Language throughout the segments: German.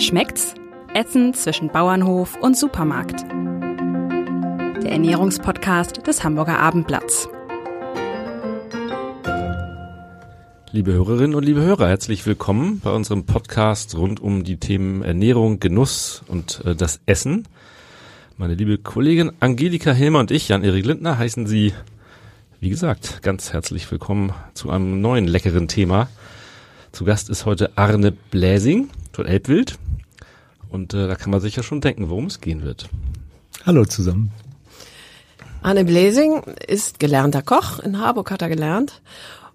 Schmeckt's? Essen zwischen Bauernhof und Supermarkt. Der Ernährungspodcast des Hamburger Abendblatts. Liebe Hörerinnen und liebe Hörer, herzlich willkommen bei unserem Podcast rund um die Themen Ernährung, Genuss und äh, das Essen. Meine liebe Kollegin Angelika Hilmer und ich, Jan-Erik Lindner, heißen Sie, wie gesagt, ganz herzlich willkommen zu einem neuen leckeren Thema. Zu Gast ist heute Arne Bläsing von Elbwild. Und äh, da kann man sich ja schon denken, worum es gehen wird. Hallo zusammen. Arne Bläsing ist gelernter Koch. In Harburg hat er gelernt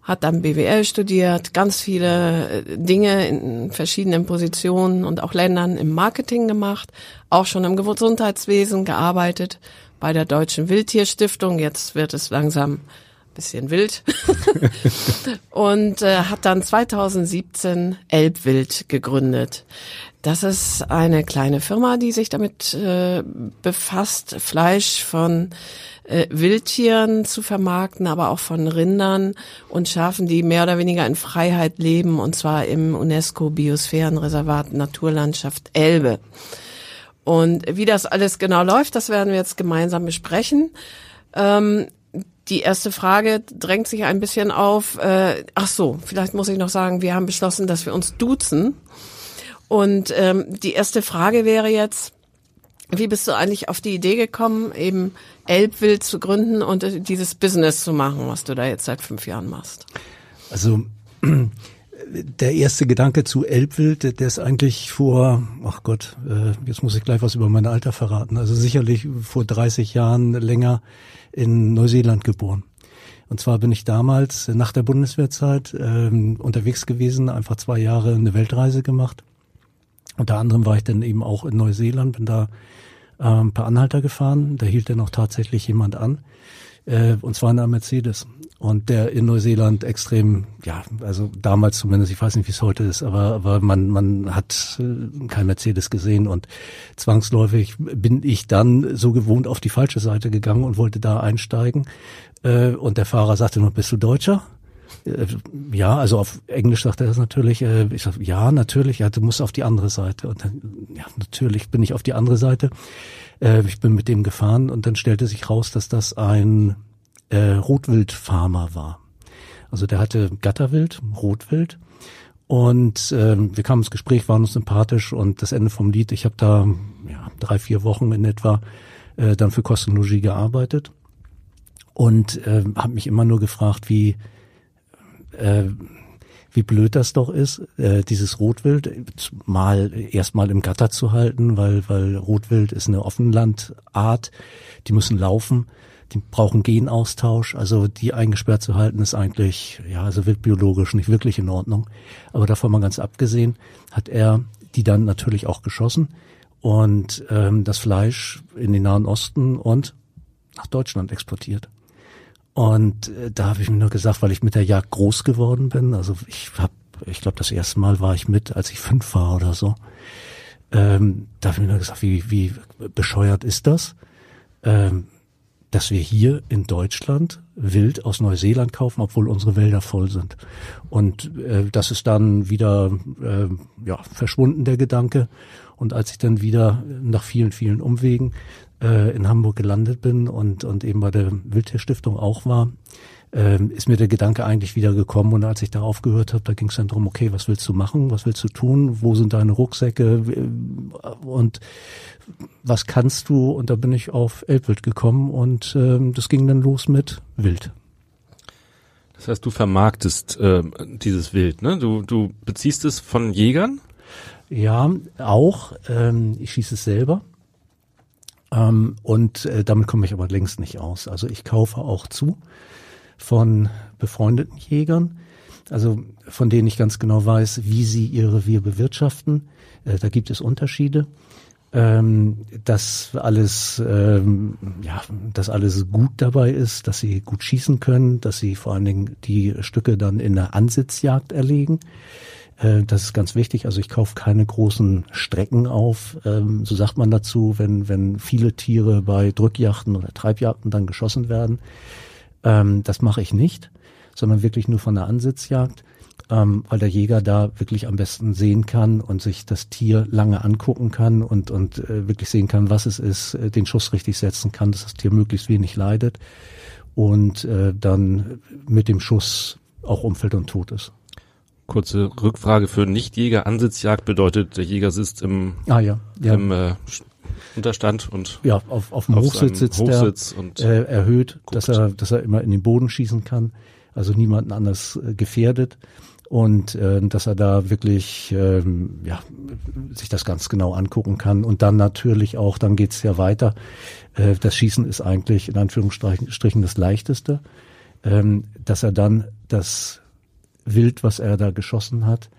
hat dann BWL studiert, ganz viele äh, Dinge in verschiedenen Positionen und auch Ländern im Marketing gemacht, auch schon im Gesundheitswesen gearbeitet, bei der Deutschen Wildtierstiftung, jetzt wird es langsam bisschen wild und äh, hat dann 2017 Elbwild gegründet. Das ist eine kleine Firma, die sich damit äh, befasst, Fleisch von äh, Wildtieren zu vermarkten, aber auch von Rindern und Schafen, die mehr oder weniger in Freiheit leben, und zwar im UNESCO-Biosphärenreservat Naturlandschaft Elbe. Und wie das alles genau läuft, das werden wir jetzt gemeinsam besprechen. Ähm, die erste Frage drängt sich ein bisschen auf. Äh, ach so, vielleicht muss ich noch sagen, wir haben beschlossen, dass wir uns duzen. Und ähm, die erste Frage wäre jetzt, wie bist du eigentlich auf die Idee gekommen, eben Elbwild zu gründen und äh, dieses Business zu machen, was du da jetzt seit fünf Jahren machst? Also der erste Gedanke zu Elbwild, der ist eigentlich vor, ach Gott, äh, jetzt muss ich gleich was über mein Alter verraten, also sicherlich vor 30 Jahren länger in Neuseeland geboren. Und zwar bin ich damals nach der Bundeswehrzeit ähm, unterwegs gewesen, einfach zwei Jahre eine Weltreise gemacht. Unter anderem war ich dann eben auch in Neuseeland, bin da ähm, per Anhalter gefahren. Da hielt dann auch tatsächlich jemand an. Äh, und zwar in einer Mercedes. Und der in Neuseeland extrem, ja, also damals zumindest, ich weiß nicht, wie es heute ist, aber, aber man, man hat äh, kein Mercedes gesehen und zwangsläufig bin ich dann so gewohnt auf die falsche Seite gegangen und wollte da einsteigen. Äh, und der Fahrer sagte nur, bist du Deutscher? Äh, ja, also auf Englisch sagt er das natürlich. Ich sag, ja, natürlich. Ja, du musst auf die andere Seite. Und dann, ja, natürlich bin ich auf die andere Seite. Ich bin mit dem gefahren und dann stellte sich raus, dass das ein äh, Rotwildfarmer war. Also der hatte Gatterwild, Rotwild. Und ähm, wir kamen ins Gespräch, waren uns sympathisch und das Ende vom Lied, ich habe da ja, drei, vier Wochen in etwa äh, dann für Kostenlogie gearbeitet und äh, habe mich immer nur gefragt, wie äh, wie blöd das doch ist, äh, dieses Rotwild mal erstmal im Gatter zu halten, weil, weil Rotwild ist eine Offenlandart, die müssen laufen, die brauchen Genaustausch, also die eingesperrt zu halten ist eigentlich, ja, also wildbiologisch nicht wirklich in Ordnung. Aber davon mal ganz abgesehen, hat er die dann natürlich auch geschossen und ähm, das Fleisch in den Nahen Osten und nach Deutschland exportiert. Und äh, da habe ich mir nur gesagt, weil ich mit der Jagd groß geworden bin, also ich habe, ich glaube, das erste Mal war ich mit, als ich fünf war oder so. Ähm, da habe ich mir nur gesagt, wie, wie bescheuert ist das, ähm, dass wir hier in Deutschland Wild aus Neuseeland kaufen, obwohl unsere Wälder voll sind. Und äh, das ist dann wieder äh, ja, verschwunden, der Gedanke. Und als ich dann wieder nach vielen, vielen Umwegen äh, in Hamburg gelandet bin und, und eben bei der Wildtierstiftung auch war, äh, ist mir der Gedanke eigentlich wieder gekommen. Und als ich da aufgehört habe, da ging es dann darum, okay, was willst du machen, was willst du tun, wo sind deine Rucksäcke und was kannst du? Und da bin ich auf Elbwild gekommen und äh, das ging dann los mit Wild. Das heißt, du vermarktest äh, dieses Wild, ne? Du, du beziehst es von Jägern? Ja, auch. Ähm, ich schieße es selber. Ähm, und äh, damit komme ich aber längst nicht aus. Also ich kaufe auch zu von befreundeten Jägern, also von denen ich ganz genau weiß, wie sie ihr Revier bewirtschaften. Äh, da gibt es Unterschiede. Ähm, dass alles, ähm, ja, dass alles gut dabei ist, dass sie gut schießen können, dass sie vor allen Dingen die Stücke dann in der Ansitzjagd erlegen. Äh, das ist ganz wichtig. Also ich kaufe keine großen Strecken auf. Ähm, so sagt man dazu, wenn, wenn viele Tiere bei Drückjachten oder Treibjagden dann geschossen werden. Ähm, das mache ich nicht, sondern wirklich nur von der Ansitzjagd. ähm, weil der Jäger da wirklich am besten sehen kann und sich das Tier lange angucken kann und, und äh, wirklich sehen kann, was es ist, äh, den Schuss richtig setzen kann, dass das Tier möglichst wenig leidet und äh, dann mit dem Schuss auch umfällt und tot ist. Kurze Rückfrage für Nichtjäger. Ansitzjagd bedeutet, der Jäger sitzt im, ah, ja, ja. im äh, Unterstand und ja, auf, auf dem auf Hochsitz sitzt Hochsitz er und äh, erhöht, guckt. dass er, dass er immer in den Boden schießen kann, also niemanden anders äh, gefährdet und äh, dass er da wirklich ähm, ja, sich das ganz genau angucken kann und dann natürlich auch, dann geht's ja weiter. Äh, das Schießen ist eigentlich in Anführungsstrichen das Leichteste, ähm, dass er dann das Wild, was er da geschossen hat,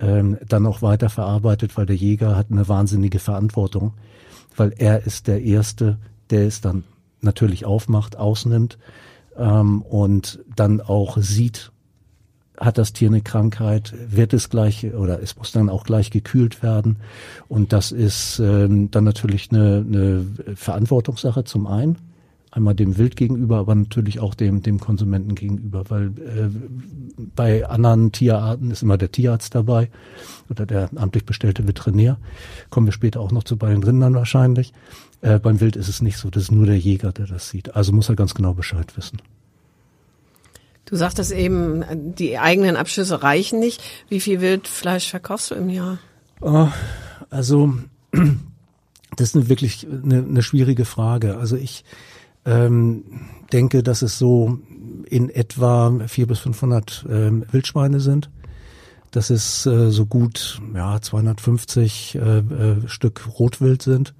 ähm, dann auch weiter verarbeitet, weil der Jäger hat eine wahnsinnige Verantwortung, weil er ist der Erste, der es dann natürlich aufmacht, ausnimmt ähm, und dann auch sieht, hat das Tier eine Krankheit, wird es gleich oder es muss dann auch gleich gekühlt werden. Und das ist ähm, dann natürlich eine, eine Verantwortungssache zum einen, einmal dem Wild gegenüber, aber natürlich auch dem, dem Konsumenten gegenüber, weil äh, bei anderen Tierarten ist immer der Tierarzt dabei oder der amtlich bestellte Veterinär. Kommen wir später auch noch zu bei den Rindern wahrscheinlich. Äh, beim Wild ist es nicht so, das ist nur der Jäger, der das sieht. Also muss er ganz genau Bescheid wissen. Du sagtest eben, die eigenen Abschüsse reichen nicht. Wie viel Wildfleisch verkaufst du im Jahr? Oh, also das ist wirklich eine, eine schwierige Frage. Also ich ähm, denke, dass es so in etwa vier bis 500 ähm, Wildschweine sind. Dass es äh, so gut ja 250 äh, äh, Stück Rotwild sind.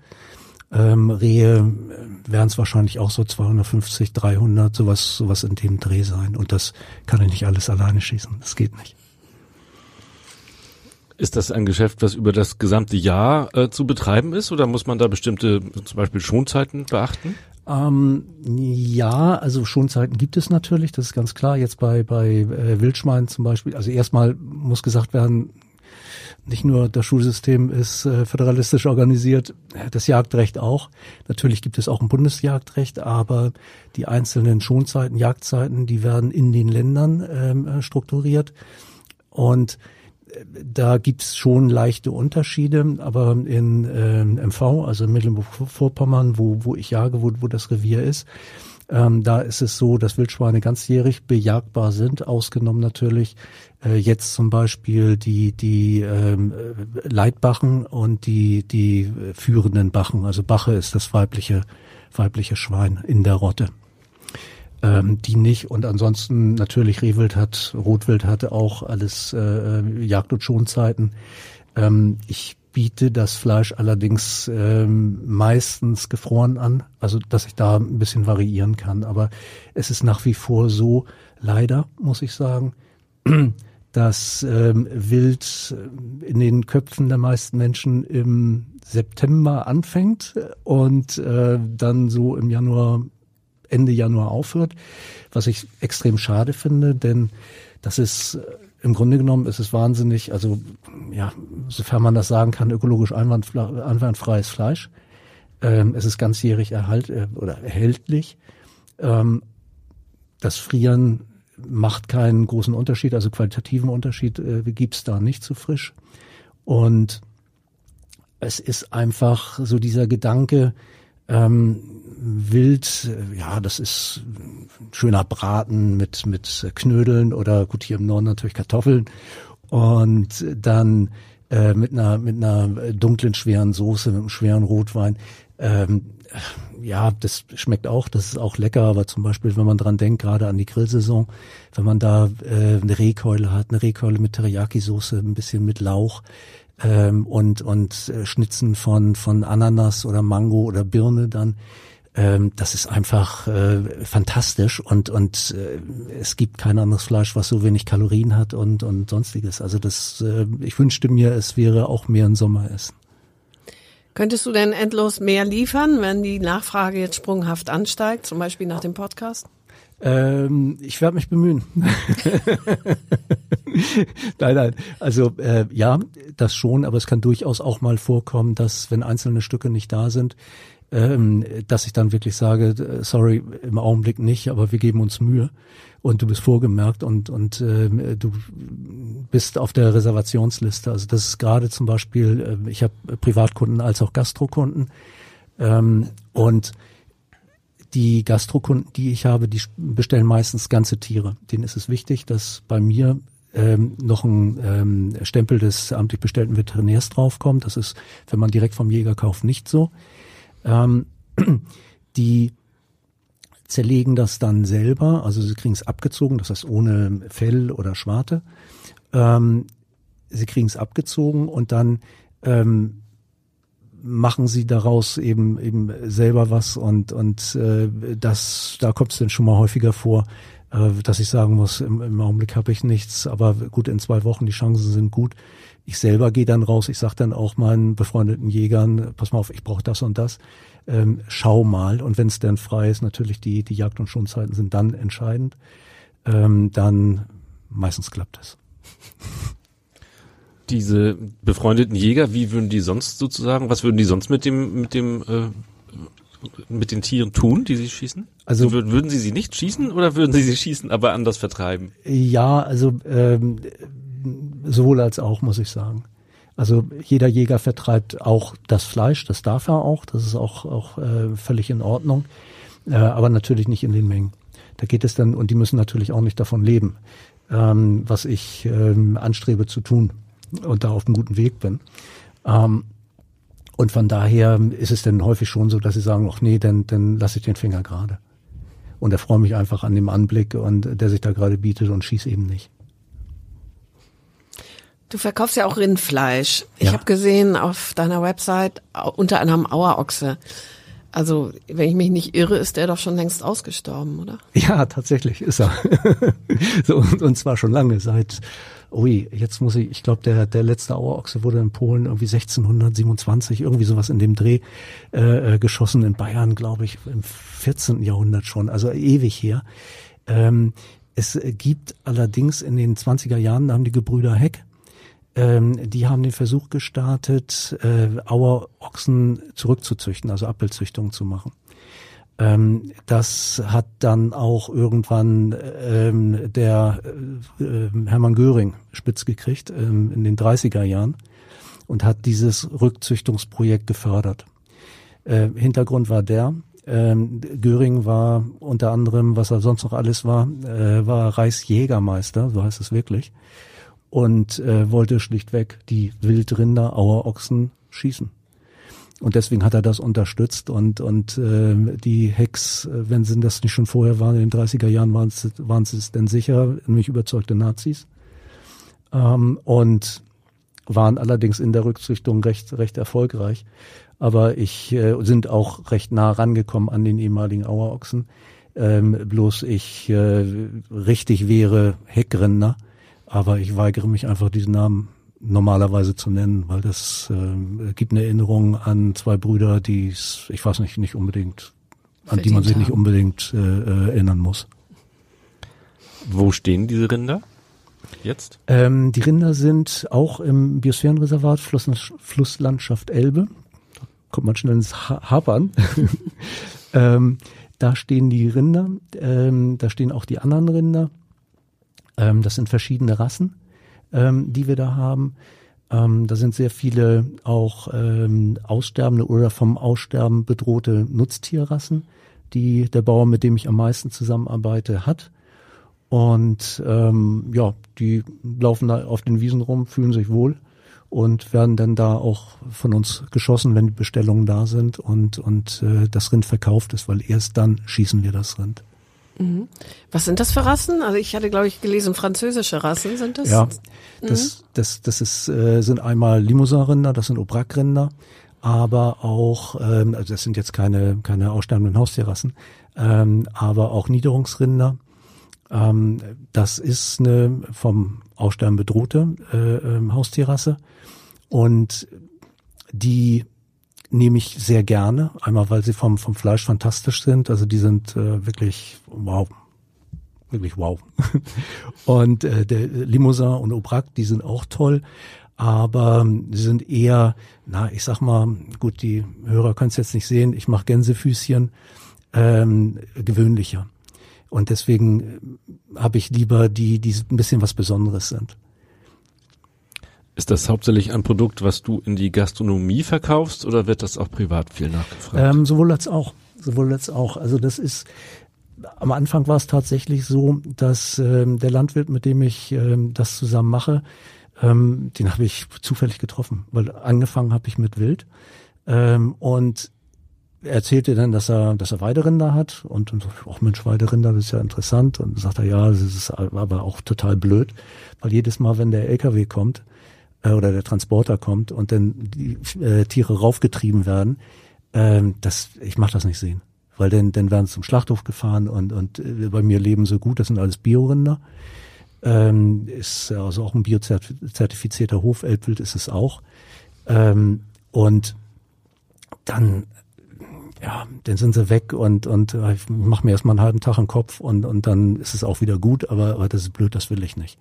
Ähm, Rehe äh, werden es wahrscheinlich auch so 250, 300, sowas, sowas in dem Dreh sein. Und das kann ich nicht alles alleine schießen. Das geht nicht. Ist das ein Geschäft, das über das gesamte Jahr äh, zu betreiben ist oder muss man da bestimmte zum Beispiel Schonzeiten beachten? Ähm, ja, also Schonzeiten gibt es natürlich, das ist ganz klar. Jetzt bei, bei äh, Wildschweinen zum Beispiel, also erstmal muss gesagt werden, nicht nur das Schulsystem ist äh, föderalistisch organisiert, das Jagdrecht auch. Natürlich gibt es auch ein Bundesjagdrecht, aber die einzelnen Schonzeiten, Jagdzeiten, die werden in den Ländern ähm, äh, strukturiert. Und äh, da gibt's schon leichte Unterschiede, aber in ähm, MV, also in Mecklenburg-Vorpommern, wo, wo ich jage, wo, wo das Revier ist, ähm, da ist es so, dass Wildschweine ganzjährig bejagbar sind, ausgenommen natürlich äh, jetzt zum Beispiel die die ähm, Leitbachen und die die führenden Bachen. Also Bache ist das weibliche weibliche Schwein in der Rotte. Ähm, die nicht und ansonsten natürlich Rehwild hat, Rotwild hatte auch alles äh, Jagd- und Schonzeiten. Ähm, ich biete das Fleisch allerdings ähm, meistens gefroren an, also dass ich da ein bisschen variieren kann. Aber es ist nach wie vor so, leider muss ich sagen, dass ähm, Wild in den Köpfen der meisten Menschen im September anfängt und äh, dann so im Januar, Ende Januar aufhört, was ich extrem schade finde, denn das ist im Grunde genommen ist es wahnsinnig, also ja, sofern man das sagen kann, ökologisch einwandfreies Fleisch. Ähm, es ist ganzjährig erhalt äh, oder erhältlich. Ähm, das Frieren macht keinen großen Unterschied, also qualitativen Unterschied äh, gibt's da nicht zu frisch. Und es ist einfach so dieser Gedanke, ähm, Wild, ja, das ist schöner Braten mit, mit Knödeln oder gut, hier im Norden natürlich Kartoffeln. Und dann äh, mit einer mit einer dunklen schweren Soße, mit einem schweren Rotwein. Ähm, ja, das schmeckt auch, das ist auch lecker, aber zum Beispiel, wenn man dran denkt, gerade an die Grillsaison, wenn man da äh, eine Rehkeule hat, eine Rehkeule mit Teriyaki-Soße, ein bisschen mit Lauch, ähm, und und äh, Schnitzen von von Ananas oder Mango oder Birne dann ähm, das ist einfach äh, fantastisch und und äh, es gibt kein anderes Fleisch, was so wenig Kalorien hat und und sonstiges. Also das, äh, ich wünschte mir, es wäre auch mehr ein Sommeressen. Könntest du denn endlos mehr liefern, wenn die Nachfrage jetzt sprunghaft ansteigt, zum Beispiel nach dem Podcast? Ähm, ich werde mich bemühen. nein, nein. Also äh, ja, das schon, aber es kann durchaus auch mal vorkommen, dass wenn einzelne Stücke nicht da sind, ähm, dass ich dann wirklich sage, äh, sorry, im Augenblick nicht, aber wir geben uns Mühe und du bist vorgemerkt und und äh, du bist auf der Reservationsliste. Also das ist gerade zum Beispiel, äh, ich habe Privatkunden als auch Gastrokunden ähm, und die Gastrokunden, die ich habe, die bestellen meistens ganze Tiere. Denen ist es wichtig, dass bei mir ähm, noch ein ähm, Stempel des amtlich bestellten Veterinärs draufkommt. Das ist, wenn man direkt vom Jäger kauft, nicht so. Ähm, die zerlegen das dann selber, also sie kriegen es abgezogen, das heißt ohne Fell oder Schwarte. Ähm, sie kriegen es abgezogen und dann ähm, machen sie daraus eben eben selber was und und äh, das da kommt es dann schon mal häufiger vor, äh, dass ich sagen muss, im, im Augenblick habe ich nichts, aber gut in zwei Wochen die Chancen sind gut. Ich selber gehe dann raus, ich sage dann auch meinen befreundeten Jägern, pass mal auf, ich brauche das und das. Ähm, schau mal und wenn es dann frei ist, natürlich die die Jagd- und Schonzeiten sind dann entscheidend. Ähm, dann meistens klappt es diese befreundeten Jäger, wie würden die sonst sozusagen, was würden die sonst mit dem, mit dem, äh, mit den Tieren tun, die sie schießen? Also würden, würden sie sie nicht schießen oder würden sie sie schießen, aber anders vertreiben? Ja, also ähm, sowohl als auch, muss ich sagen. Also jeder Jäger vertreibt auch das Fleisch, das darf er auch, das ist auch, auch äh, völlig in Ordnung, äh, aber natürlich nicht in den Mengen. Da geht es dann, und die müssen natürlich auch nicht davon leben, ähm, was ich ähm, anstrebe zu tun und da auf einem guten Weg bin. Ähm, und von daher ist es dann häufig schon so, dass sie sagen, ach nee, dann, dann lasse ich den Finger gerade. Und er freut mich einfach an dem Anblick und der sich da gerade bietet und schießt eben nicht. Du verkaufst ja auch Rindfleisch. Ich ja. habe gesehen auf deiner Website unter anderem Auerochse. Also, wenn ich mich nicht irre, ist der doch schon längst ausgestorben, oder? Ja, tatsächlich ist er. so, und, und zwar schon lange, seit ui, jetzt muss ich, ich glaube, der, der letzte Auerochse wurde in Polen irgendwie 1627, irgendwie sowas in dem Dreh äh, äh, geschossen, in Bayern, glaube ich, im 14. Jahrhundert schon, also ewig her. Ähm, es gibt allerdings in den 20er Jahren, da haben die Gebrüder Heck, ähm, die haben den Versuch gestartet, äh, Auerochsen zurückzuzüchten, also Abbildzüchtung zu machen. Ähm, das hat dann auch irgendwann ähm, der äh, Hermann Göring spitz gekriegt ähm, in den 30er Jahren und hat dieses Rückzüchtungsprojekt gefördert. Äh, Hintergrund war der, ähm, Göring war unter anderem, was er sonst noch alles war, äh, war Reichsjägermeister, so heißt es wirklich, und äh, wollte schlichtweg die Wildrinder, Auerochsen schießen. Und deswegen hat er das unterstützt und, und äh, die Hacks, äh, wenn sie das nicht schon vorher waren, in den 30er Jahren waren es, waren sie es denn sicher, nämlich überzeugte Nazis. Ähm, und waren allerdings in der Rückzüchtung recht, recht erfolgreich. Aber ich äh, sind auch recht nah rangekommen an den ehemaligen Auerochsen. Ähm, bloß ich äh, richtig wäre Heckrinder, aber ich weigere mich einfach diesen Namen normalerweise zu nennen, weil das äh, gibt eine Erinnerung an zwei Brüder, die ich weiß nicht, nicht unbedingt, an Verdient die man sich haben. nicht unbedingt äh, äh, erinnern muss. Wo stehen diese Rinder jetzt? Ähm, die Rinder sind auch im Biosphärenreservat Fluss, Flusslandschaft Elbe. Da kommt man schnell ins ha Hapern. ähm, da stehen die Rinder, ähm, da stehen auch die anderen Rinder. Ähm, das sind verschiedene Rassen ähm, die wir da haben. Ähm, da sind sehr viele auch ähm, aussterbende oder vom Aussterben bedrohte Nutztierrassen, die der Bauer, mit dem ich am meisten zusammenarbeite, hat. Und ähm, ja, die laufen da auf den Wiesen rum, fühlen sich wohl und werden dann da auch von uns geschossen, wenn die Bestellungen da sind und, und äh, das Rind verkauft ist, weil erst dann schießen wir das Rind. Mhm. Was sind das für Rassen? Also ich hatte, glaube ich, gelesen, französische Rassen sind das? Ja, das, mhm. das, das ist, äh, sind einmal Limousin-Rinder, das sind Aubrac-Rinder, aber auch, ähm, also das sind jetzt keine, keine aussterbenden Haustierrassen, ähm, aber auch Niederungsrinder. Ähm, das ist eine vom Aussterben bedrohte äh, äh, Haustierrasse und die nehme ich sehr gerne. Einmal, weil sie vom, vom Fleisch fantastisch sind. Also die sind äh, wirklich wow. Wirklich wow. und äh, der Limousin und Aubrac, die sind auch toll. aber sie sind eher, na, ich sag mal, gut, die Hörer können es jetzt nicht sehen, ich mache Gänsefüßchen, ähm, gewöhnlicher. Und deswegen äh, habe ich lieber die, die ein bisschen was Besonderes sind. Ist das hauptsächlich ein Produkt, was du in die Gastronomie verkaufst oder wird das auch privat viel nachgefragt? Ähm, sowohl als auch. Sowohl als auch. Also das ist, am Anfang war es tatsächlich so, dass ähm, der Landwirt, mit dem ich ähm, das zusammen mache, ähm, den habe ich zufällig getroffen, weil angefangen habe ich mit Wild. Ähm, und er erzählte dann, dass er, dass er Weiderinder hat und, und auch Mensch, Weiderinder, das ist ja interessant. Und sagt er, ja, das ist aber auch total blöd, weil jedes Mal, wenn der LKW kommt äh, oder der Transporter kommt und dann die äh, Tiere raufgetrieben werden, ähm, das, ich mache das nicht sehen. Weil dann, dann werden sie zum Schlachthof gefahren und, und äh, bei mir leben so gut, das sind alles Biorinder. Ähm, ist also auch ein biozertifizierter Hof, Elbwild ist es auch. Ähm, und dann ja, dann sind sie weg und und äh, ich mache mir erstmal einen halben Tag im Kopf und und dann ist es auch wieder gut, aber, aber das ist blöd, das will ich nicht.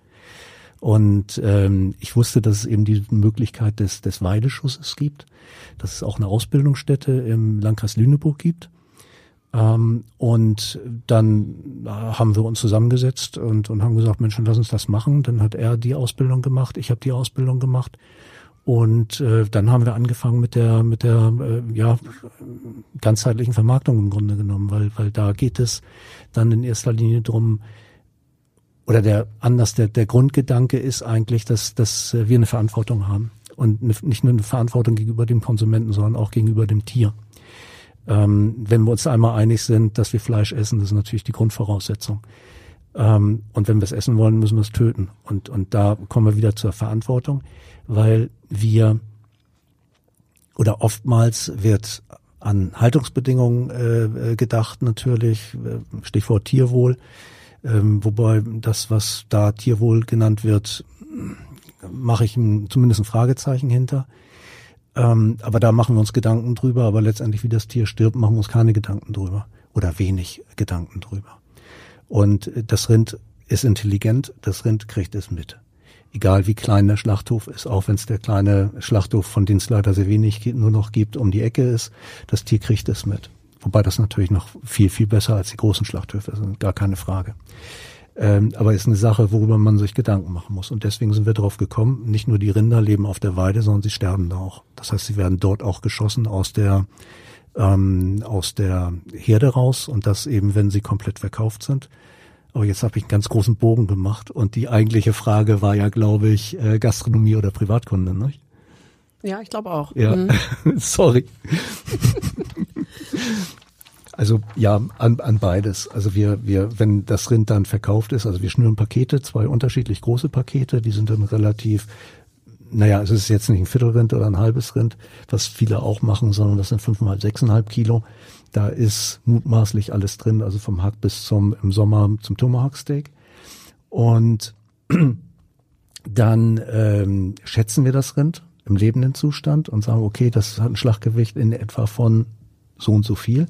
Und ähm, ich wusste, dass es eben die Möglichkeit des des Weideschusses gibt, dass es auch eine Ausbildungsstätte im Landkreis Lüneburg gibt. Ähm, und dann haben wir uns zusammengesetzt und, und haben gesagt, Mensch, lass uns das machen. Dann hat er die Ausbildung gemacht, ich habe die Ausbildung gemacht. Und äh, dann haben wir angefangen mit der mit der äh, ja ganzheitlichen Vermarktung im Grunde genommen, weil weil da geht es dann in erster Linie drum oder der anders der der Grundgedanke ist eigentlich, dass dass wir eine Verantwortung haben und nicht nur eine Verantwortung gegenüber dem Konsumenten, sondern auch gegenüber dem Tier. Ähm, wenn wir uns einmal einig sind, dass wir Fleisch essen, das ist natürlich die Grundvoraussetzung. Ähm, und wenn wir es essen wollen, müssen wir es töten. Und, und da kommen wir wieder zur Verantwortung, weil wir oder oftmals wird an Haltungsbedingungen äh, gedacht natürlich, äh, Stichwort Tierwohl, ähm, wobei das, was da Tierwohl genannt wird, mache ich zumindest ein Fragezeichen hinter. Ähm, aber da machen wir uns Gedanken drüber, aber letztendlich, wie das Tier stirbt, machen wir uns keine Gedanken drüber oder wenig Gedanken drüber. Und das Rind ist intelligent, das Rind kriegt es mit. Egal wie klein der Schlachthof ist, auch wenn es der kleine Schlachthof, von dem es leider sehr wenig nur noch gibt, um die Ecke ist, das Tier kriegt es mit. Wobei das natürlich noch viel, viel besser als die großen Schlachthöfe sind, gar keine Frage. Ähm, aber ist eine Sache, worüber man sich Gedanken machen muss. Und deswegen sind wir darauf gekommen, nicht nur die Rinder leben auf der Weide, sondern sie sterben da auch. Das heißt, sie werden dort auch geschossen aus der ähm, aus der Herde raus und das eben, wenn sie komplett verkauft sind. Aber jetzt habe ich einen ganz großen Bogen gemacht und die eigentliche Frage war ja, glaube ich, äh, Gastronomie oder Privatkunde, ne? Ja, ich glaube auch. Ja, mhm. sorry. also ja, an, an beides. Also wir, wir, wenn das Rind dann verkauft ist, also wir schnüren Pakete, zwei unterschiedlich große Pakete, die sind dann relativ naja, es ist jetzt nicht ein Viertelrind oder ein halbes Rind, was viele auch machen, sondern das sind fünfeinhalb, sechseinhalb Kilo. Da ist mutmaßlich alles drin, also vom Hack bis zum im Sommer zum Tomahawk Steak. Und dann ähm, schätzen wir das Rind im lebenden Zustand und sagen, okay, das hat ein Schlaggewicht in etwa von so und so viel.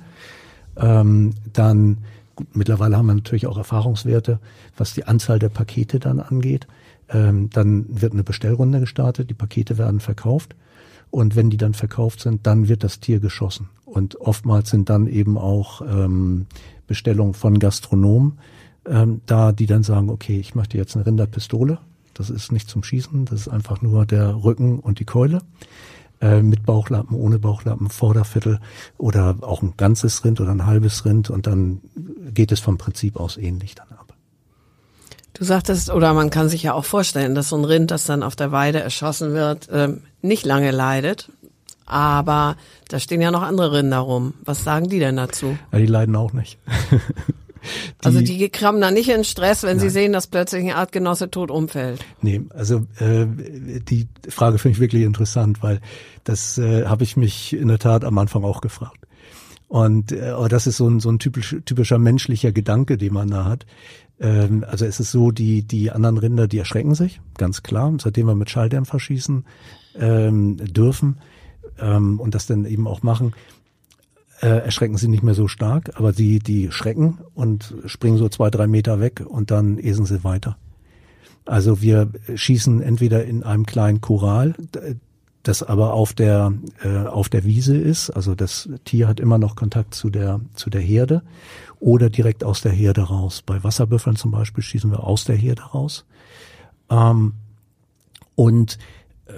Ähm, dann gut, mittlerweile haben wir natürlich auch Erfahrungswerte, was die Anzahl der Pakete dann angeht. Ähm, dann wird eine Bestellrunde gestartet, die Pakete werden verkauft und wenn die dann verkauft sind, dann wird das Tier geschossen. Und oftmals sind dann eben auch ähm, Bestellungen von Gastronomen ähm, da, die dann sagen, okay, ich möchte jetzt eine Rinderpistole. Das ist nicht zum Schießen, das ist einfach nur der Rücken und die Keule. Äh, mit Bauchlappen, ohne Bauchlappen, Vorderviertel oder auch ein ganzes Rind oder ein halbes Rind und dann geht es vom Prinzip aus ähnlich dann ab. Du sagtest, oder man kann sich ja auch vorstellen, dass so ein Rind, das dann auf der Weide erschossen wird, ähm, nicht lange leidet. Aber da stehen ja noch andere Rinder rum. Was sagen die denn dazu? Ja, die leiden auch nicht. die, also die kramen da nicht in Stress, wenn nein. sie sehen, dass plötzlich ein Artgenosse tot umfällt. Nee, also äh, die Frage finde ich wirklich interessant, weil das äh, habe ich mich in der Tat am Anfang auch gefragt. Und äh, das ist so ein, so ein typisch, typischer menschlicher Gedanke, den man da hat. Ähm, also es ist so, die, die anderen Rinder, die erschrecken sich, ganz klar, seitdem wir mit Schalldämpfer schießen ähm, dürfen ähm, und das dann eben auch machen, äh, erschrecken sie nicht mehr so stark, aber sie, die schrecken und springen so zwei, drei Meter weg und dann esen sie weiter. Also wir schießen entweder in einem kleinen Choral, das aber auf der äh, auf der Wiese ist, also das Tier hat immer noch Kontakt zu der zu der Herde oder direkt aus der Herde raus. Bei Wasserbüffeln zum Beispiel schießen wir aus der Herde raus. Ähm, und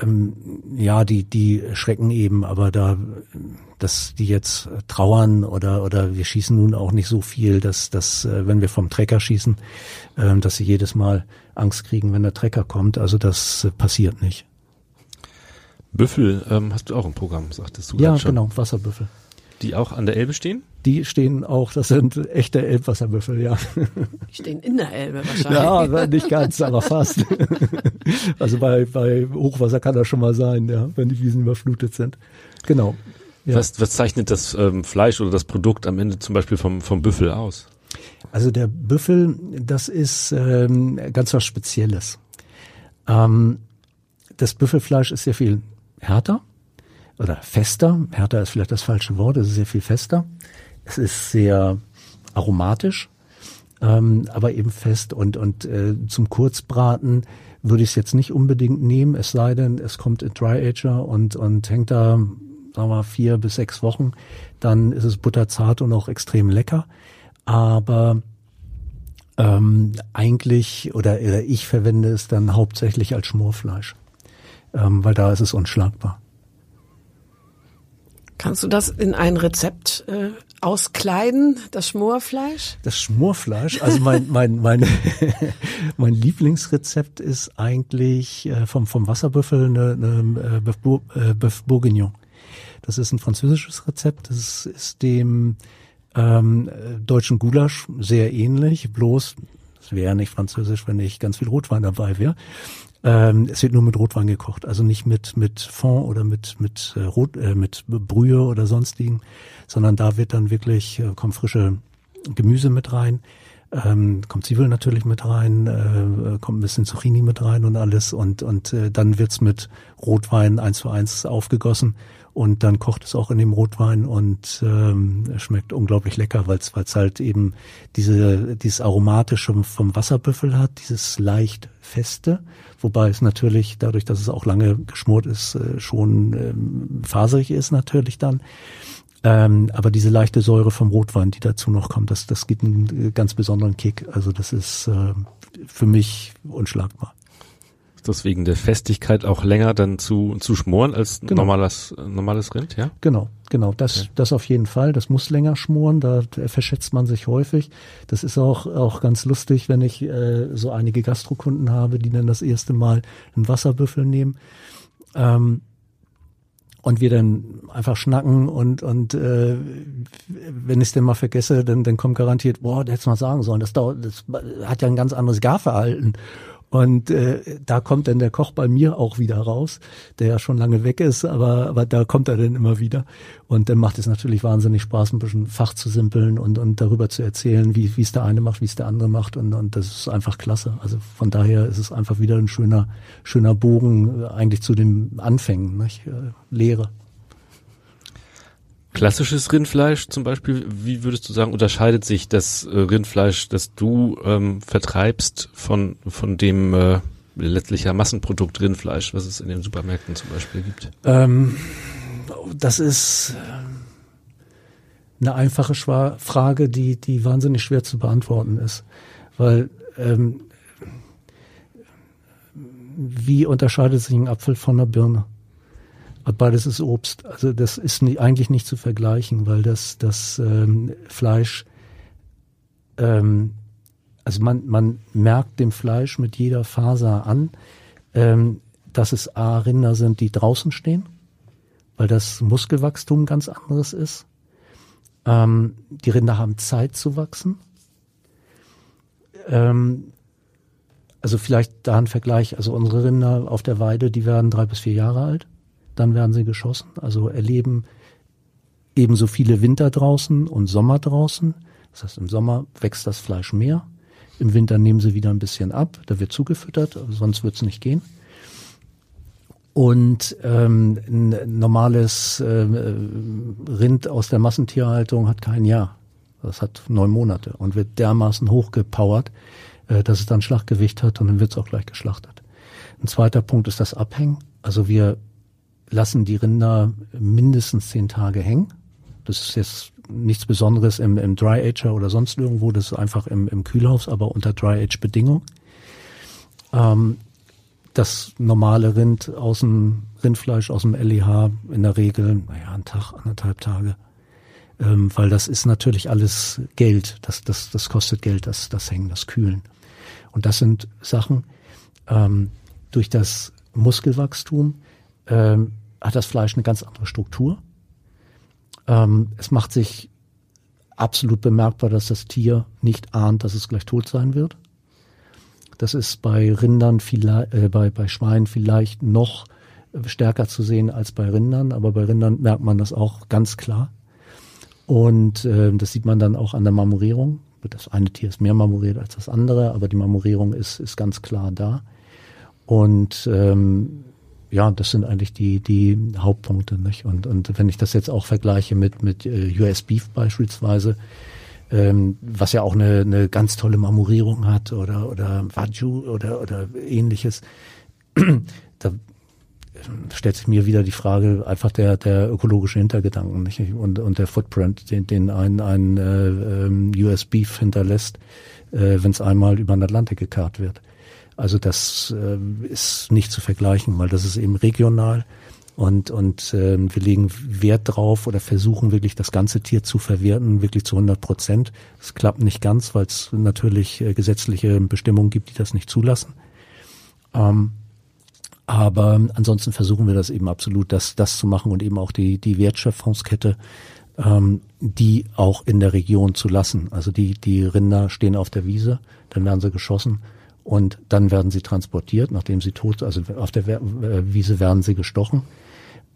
ähm, ja, die die schrecken eben, aber da dass die jetzt trauern oder oder wir schießen nun auch nicht so viel, dass dass äh, wenn wir vom Trecker schießen, äh, dass sie jedes Mal Angst kriegen, wenn der Trecker kommt. Also das äh, passiert nicht. Büffel ähm, hast du auch im Programm, sagtest du Ja, schon. genau, Wasserbüffel. Die auch an der Elbe stehen? Die stehen auch, das sind echte Elbwasserbüffel, ja. Die stehen in der Elbe wahrscheinlich. Ja, nicht ganz, aber fast. Also bei, bei Hochwasser kann das schon mal sein, ja, wenn die Wiesen überflutet sind. Genau. Ja. Was, was zeichnet das ähm, Fleisch oder das Produkt am Ende zum Beispiel vom, vom Büffel aus? Also der Büffel, das ist ähm, ganz was Spezielles. Ähm, das Büffelfleisch ist sehr viel härter oder fester. Härter ist vielleicht das falsche Wort, es ist sehr viel fester. Es ist sehr aromatisch, ähm, aber eben fest und, und äh, zum Kurzbraten würde ich es jetzt nicht unbedingt nehmen, es sei denn, es kommt in Dry Ager und, und hängt da, sagen wir vier bis sechs Wochen, dann ist es butterzart und auch extrem lecker. Aber ähm, eigentlich oder, oder ich verwende es dann hauptsächlich als Schmorfleisch, ähm, weil da ist es unschlagbar. Kannst du das in ein Rezept äh, auskleiden, das Schmorfleisch? Das Schmorfleisch, also mein mein mein mein Lieblingsrezept ist eigentlich äh, vom vom Wasserbüffel eine, eine äh, Bour, äh, Bourguignon. Das ist ein französisches Rezept. Das ist dem ähm, deutschen Gulasch sehr ähnlich, bloß es wäre nicht französisch, wenn nicht ganz viel Rotwein dabei wäre. Ähm, es wird nur mit Rotwein gekocht, also nicht mit mit Fond oder mit mit äh, Rot äh, mit Brühe oder sonstigen, sondern da wird dann wirklich äh, kommt frische Gemüse mit rein, ähm, kommt Zwiebeln natürlich mit rein, äh, kommt ein bisschen Zucchini mit rein und alles. Und und äh, dann wird's mit Rotwein eins zu eins aufgegossen und dann kocht es auch in dem Rotwein und ähm, schmeckt unglaublich lecker, weil es halt eben diese dieses aromatische vom Wasserbüffel hat, dieses leicht feste, wobei es natürlich dadurch, dass es auch lange geschmort ist, äh, schon ähm, faserig ist natürlich dann. Ähm, aber diese leichte Säure vom Rotwein, die dazu noch kommt, das, das gibt einen äh, ganz besonderen Kick. Also das ist äh, für mich unschlagbar. Deswegen der Festigkeit auch länger dann zu, zu schmoren als Genau. normales, normales Rind, ja? Genau, genau, das, das auf jeden Fall. Das muss länger schmoren, da verschätzt man sich häufig. Das ist auch, auch ganz lustig, wenn ich äh, so einige Gastrokunden habe, die dann das erste Mal einen Wasserbüffel nehmen. Ähm, und wir dann einfach schnacken und und äh, wenn ich es denn mal vergesse, dann dann kommt garantiert, boah, der hätte mal sagen sollen, das dauert, das hat ja ein ganz anderes Garverhalten. Und äh, da kommt dann der Koch bei mir auch wieder raus, der ja schon lange weg ist, aber, aber da kommt er dann immer wieder. Und dann macht es natürlich wahnsinnig Spaß, ein bisschen Fach zu simpeln und, und darüber zu erzählen, wie es der eine macht, wie es der andere macht. Und, und das ist einfach klasse. Also von daher ist es einfach wieder ein schöner, schöner Bogen äh, eigentlich zu den Anfängen, nicht? Äh, Lehre. Klassisches Rindfleisch zum Beispiel, wie würdest du sagen, unterscheidet sich das äh, Rindfleisch, das du ähm, vertreibst von, von dem äh, letztlich ja Massenprodukt Rindfleisch, was es in den Supermärkten zum Beispiel gibt? Ähm, das ist äh, eine einfache Schwa Frage, die, die wahnsinnig schwer zu beantworten ist. Weil ähm, wie unterscheidet sich ein Apfel von einer Birne? Beides ist Obst. Also das ist nie, eigentlich nicht zu vergleichen, weil das, das ähm, Fleisch, ähm, also man, man merkt dem Fleisch mit jeder Faser an, ähm, dass es A, Rinder sind, die draußen stehen, weil das Muskelwachstum ganz anderes ist. Ähm, die Rinder haben Zeit zu wachsen. Ähm, also vielleicht da ein Vergleich. Also unsere Rinder auf der Weide, die werden drei bis vier Jahre alt. Dann werden sie geschossen. Also erleben ebenso viele Winter draußen und Sommer draußen. Das heißt, im Sommer wächst das Fleisch mehr. Im Winter nehmen sie wieder ein bisschen ab. Da wird zugefüttert, sonst wird es nicht gehen. Und ähm, ein normales ähm, Rind aus der Massentierhaltung hat kein Jahr. Das hat neun Monate und wird dermaßen hochgepowert, äh, dass es dann Schlachtgewicht hat und dann wird es auch gleich geschlachtet. Ein zweiter Punkt ist das Abhängen. Also wir lassen die Rinder mindestens zehn Tage hängen. Das ist jetzt nichts Besonderes im, im Dry Ager oder sonst irgendwo. Das ist einfach im, im Kühlhaus, aber unter Dry Age Bedingungen. Ähm, das normale Rind aus dem Rindfleisch aus dem LEH in der Regel, naja, ein Tag, anderthalb Tage. Ähm, weil das ist natürlich alles Geld. Das, das, das kostet Geld, das, das Hängen, das Kühlen. Und das sind Sachen, ähm, durch das Muskelwachstum ähm, hat das Fleisch eine ganz andere Struktur. Ähm, es macht sich absolut bemerkbar, dass das Tier nicht ahnt, dass es gleich tot sein wird. Das ist bei Rindern vielleicht, äh, bei, bei Schweinen vielleicht noch stärker zu sehen als bei Rindern, aber bei Rindern merkt man das auch ganz klar. Und äh, das sieht man dann auch an der Marmorierung. Das eine Tier ist mehr marmoriert als das andere, aber die Marmorierung ist, ist ganz klar da. Und ähm, ja, das sind eigentlich die, die Hauptpunkte. Nicht? Und, und wenn ich das jetzt auch vergleiche mit, mit äh, US Beef beispielsweise, ähm, was ja auch eine, eine ganz tolle Marmorierung hat oder, oder Wagyu oder, oder ähnliches, da stellt sich mir wieder die Frage einfach der, der ökologische Hintergedanken nicht? Und, und der Footprint, den, den ein, ein äh, ähm, US Beef hinterlässt, äh, wenn es einmal über den Atlantik gekarrt wird. Also das äh, ist nicht zu vergleichen, weil das ist eben regional und, und äh, wir legen Wert drauf oder versuchen wirklich das ganze Tier zu verwerten, wirklich zu 100 Prozent. Es klappt nicht ganz, weil es natürlich äh, gesetzliche Bestimmungen gibt, die das nicht zulassen. Ähm, aber ansonsten versuchen wir das eben absolut, das, das zu machen und eben auch die, die Wertschöpfungskette, ähm, die auch in der Region zu lassen. Also die, die Rinder stehen auf der Wiese, dann werden sie geschossen und dann werden sie transportiert, nachdem sie tot, also auf der äh, Wiese werden sie gestochen.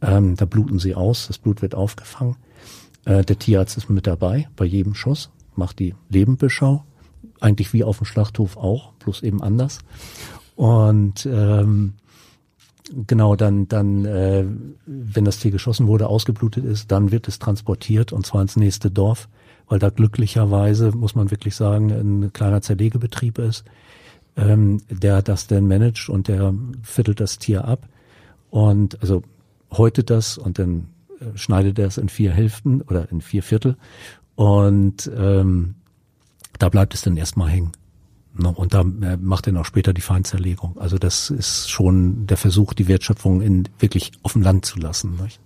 Ähm, da bluten sie aus, das Blut wird aufgefangen. Äh, der Tierarzt ist mit dabei bei jedem Schuss, macht die Lebenbeschau, eigentlich wie auf dem Schlachthof auch, bloß eben anders. Und ähm, genau, dann, dann, äh, wenn das Tier geschossen wurde, ausgeblutet ist, dann wird es transportiert und zwar ins nächste Dorf, weil da glücklicherweise, muss man wirklich sagen, ein kleiner Zerlegebetrieb ist ähm, der das dann managt und der viertelt das Tier ab und also häutet das und dann äh, schneidet er es in vier Hälften oder in vier Viertel und ähm, da bleibt es dann erstmal hängen. Ne, und da äh, macht er noch später die Feinzerlegung. Also das ist schon der Versuch, die Wertschöpfung in wirklich auf dem Land zu lassen. Nicht?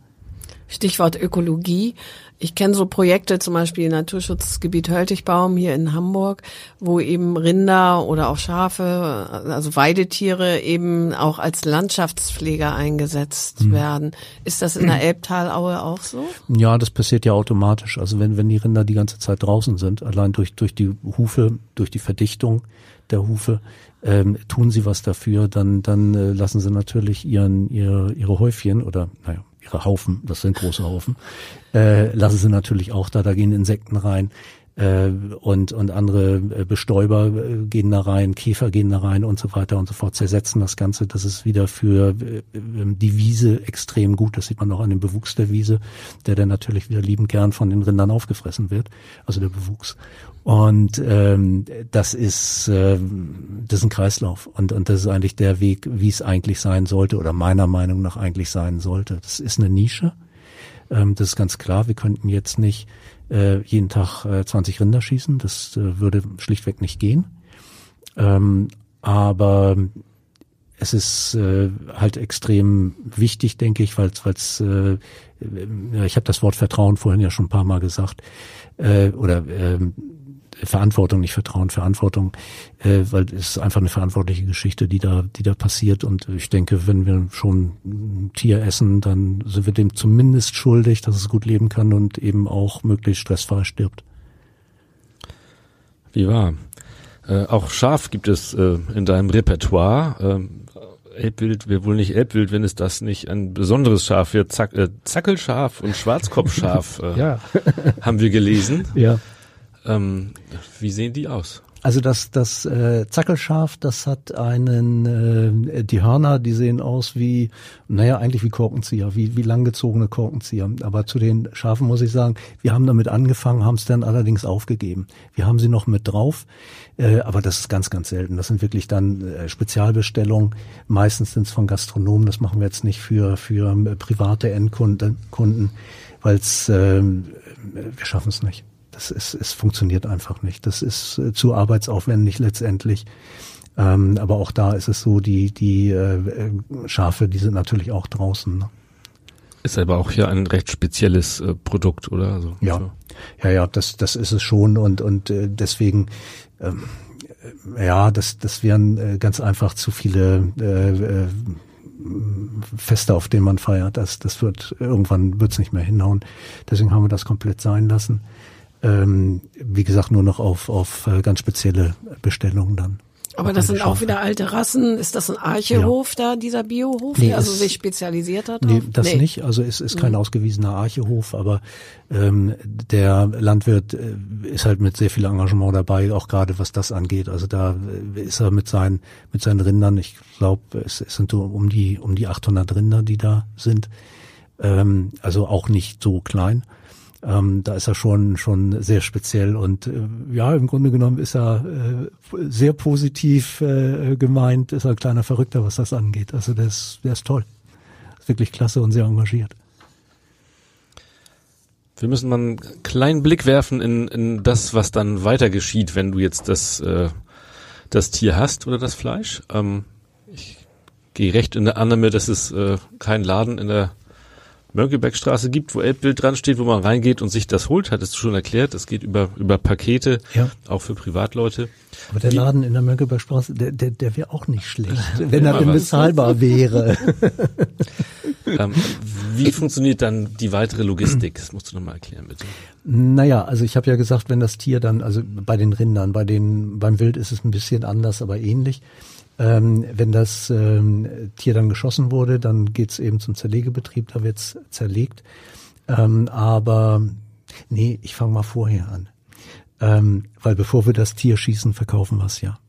Stichwort Ökologie. Ich kenne so Projekte, zum Beispiel Naturschutzgebiet Höltigbaum hier in Hamburg, wo eben Rinder oder auch Schafe, also Weidetiere eben auch als Landschaftspfleger eingesetzt mhm. werden. Ist das in der Elbtalaue auch so? Ja, das passiert ja automatisch. Also wenn, wenn die Rinder die ganze Zeit draußen sind, allein durch, durch die Hufe, durch die Verdichtung der Hufe, ähm, tun sie was dafür, dann, dann äh, lassen sie natürlich ihren, ihre, ihre Häufchen oder, naja, ihre Haufen, das sind große Haufen, äh, lassen sie natürlich auch da, da gehen Insekten rein äh, und, und andere äh, Bestäuber äh, gehen da rein, Käfer gehen da rein und so weiter und so fort, zersetzen das Ganze. Das ist wieder für äh, die Wiese extrem gut. Das sieht man auch an dem Bewuchs der Wiese, der dann natürlich wieder liebend gern von den Rindern aufgefressen wird, also der Bewuchs. Und ähm, das ist äh, das ist ein Kreislauf und und das ist eigentlich der Weg, wie es eigentlich sein sollte oder meiner Meinung nach eigentlich sein sollte. Das ist eine Nische. Ähm, das ist ganz klar. Wir könnten jetzt nicht äh, jeden Tag äh, 20 Rinder schießen. Das äh, würde schlichtweg nicht gehen. Ähm, aber es ist äh, halt extrem wichtig, denke ich, weil es, äh, ich habe das Wort Vertrauen vorhin ja schon ein paar Mal gesagt, äh, oder äh, Verantwortung, nicht Vertrauen, Verantwortung, äh, weil es ist einfach eine verantwortliche Geschichte, die da, die da passiert. Und ich denke, wenn wir schon ein Tier essen, dann sind wir dem zumindest schuldig, dass es gut leben kann und eben auch möglichst stressfrei stirbt. Wie wahr? Äh, auch Schaf gibt es äh, in deinem Repertoire. Ähm, Elbwild wäre wohl nicht Elbwild, wenn es das nicht ein besonderes Schaf wird. Zack, äh, Zackelschaf und Schwarzkopfschaf äh, ja. haben wir gelesen. Ja. Ähm, wie sehen die aus? Also das, das äh, Zackelschaf, das hat einen, äh, die Hörner, die sehen aus wie, naja, eigentlich wie Korkenzieher, wie, wie langgezogene Korkenzieher. Aber zu den Schafen muss ich sagen, wir haben damit angefangen, haben es dann allerdings aufgegeben. Wir haben sie noch mit drauf, äh, aber das ist ganz, ganz selten. Das sind wirklich dann äh, Spezialbestellungen. Meistens sind es von Gastronomen, das machen wir jetzt nicht für, für private Endkunden, Kunden, weil es, äh, wir schaffen es nicht. Das ist, es funktioniert einfach nicht. Das ist äh, zu arbeitsaufwendig letztendlich. Ähm, aber auch da ist es so, die, die äh, Schafe, die sind natürlich auch draußen. Ne? Ist aber auch hier ein recht spezielles äh, Produkt, oder? Also, ja, so. ja, ja, das, das ist es schon und und äh, deswegen, ähm, äh, ja, das, das wären äh, ganz einfach zu viele äh, äh, Feste, auf denen man feiert. Das, das wird irgendwann wird's nicht mehr hinhauen. Deswegen haben wir das komplett sein lassen ähm, wie gesagt, nur noch auf, auf äh, ganz spezielle Bestellungen dann. Aber das sind auch wieder alte Rassen. Ist das ein Archehof ja. da, dieser Biohof, nee, der also sich spezialisiert hat? Nee, das nee. nicht. Also es ist kein mhm. ausgewiesener Archehof, aber ähm, der Landwirt äh, ist halt mit sehr viel Engagement dabei, auch gerade was das angeht. Also da äh, ist er mit seinen mit seinen Rindern. Ich glaube, es, es sind so um die um die 800 Rinder, die da sind. Ähm, also auch nicht so klein. Ähm, da ist er schon schon sehr speziell und äh, ja, im Grunde genommen ist er äh, sehr positiv äh, gemeint, ist ein kleiner Verrückter, was das angeht. Also der ist, der ist toll. Ist wirklich klasse und sehr engagiert. Wir müssen mal einen kleinen Blick werfen in, in das, was dann weiter geschieht, wenn du jetzt das, äh, das Tier hast oder das Fleisch. Ähm, ich gehe recht in der Annahme, dass es äh, keinen Laden in der Mönckebergstraße gibt, wo Elbbild dran steht, wo man reingeht und sich das holt, hattest du schon erklärt. Das geht über, über Pakete, ja. auch für Privatleute. Aber der Laden in der Mönckebergstraße, der, der, der wäre auch nicht schlecht, wenn er denn bezahlbar wäre. ähm, wie funktioniert dann die weitere Logistik? Das musst du nochmal erklären, bitte. Naja, also ich habe ja gesagt, wenn das Tier dann, also bei den Rindern, bei den, beim Wild ist es ein bisschen anders, aber ähnlich. Ähm, wenn das ähm, Tier dann geschossen wurde, dann geht's eben zum Zerlegebetrieb, da wird's zerlegt. Ähm, aber nee, ich fange mal vorher an. Ähm, weil bevor wir das Tier schießen, verkaufen wir's ja.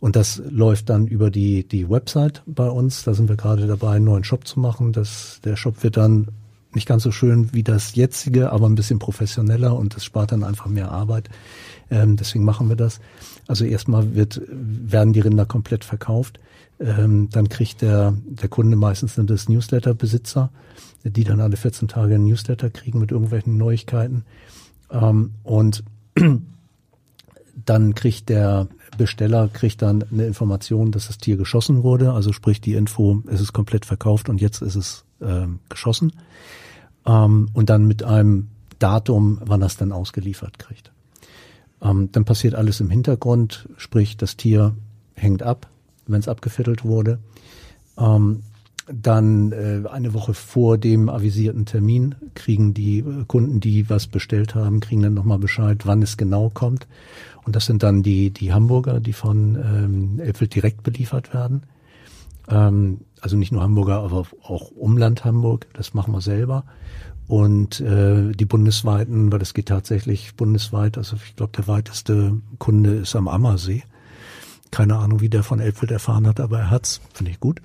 Und das läuft dann über die, die Website bei uns. Da sind wir gerade dabei, einen neuen Shop zu machen. Das, der Shop wird dann nicht ganz so schön wie das jetzige, aber ein bisschen professioneller und das spart dann einfach mehr Arbeit. Ähm, deswegen machen wir das. Also erstmal wird, werden die Rinder komplett verkauft. Ähm, dann kriegt der, der Kunde meistens sind das Newsletter-Besitzer, die dann alle 14 Tage ein Newsletter kriegen mit irgendwelchen Neuigkeiten. Ähm, und dann kriegt der Besteller kriegt dann eine Information, dass das Tier geschossen wurde. Also sprich die Info, es ist komplett verkauft und jetzt ist es ähm, geschossen. Ähm, und dann mit einem Datum, wann er es dann ausgeliefert kriegt. Ähm, dann passiert alles im Hintergrund, sprich das Tier hängt ab, wenn es abgeviertelt wurde. Ähm, dann äh, eine Woche vor dem avisierten Termin kriegen die äh, Kunden, die was bestellt haben, kriegen dann nochmal Bescheid, wann es genau kommt. Und das sind dann die, die Hamburger, die von ähm, Elfeld direkt beliefert werden. Ähm, also nicht nur Hamburger, aber auch Umland Hamburg, das machen wir selber und äh, die bundesweiten, weil es geht tatsächlich bundesweit, also ich glaube, der weiteste Kunde ist am Ammersee. Keine Ahnung, wie der von Elbfeld erfahren hat, aber er hat's, finde ich gut.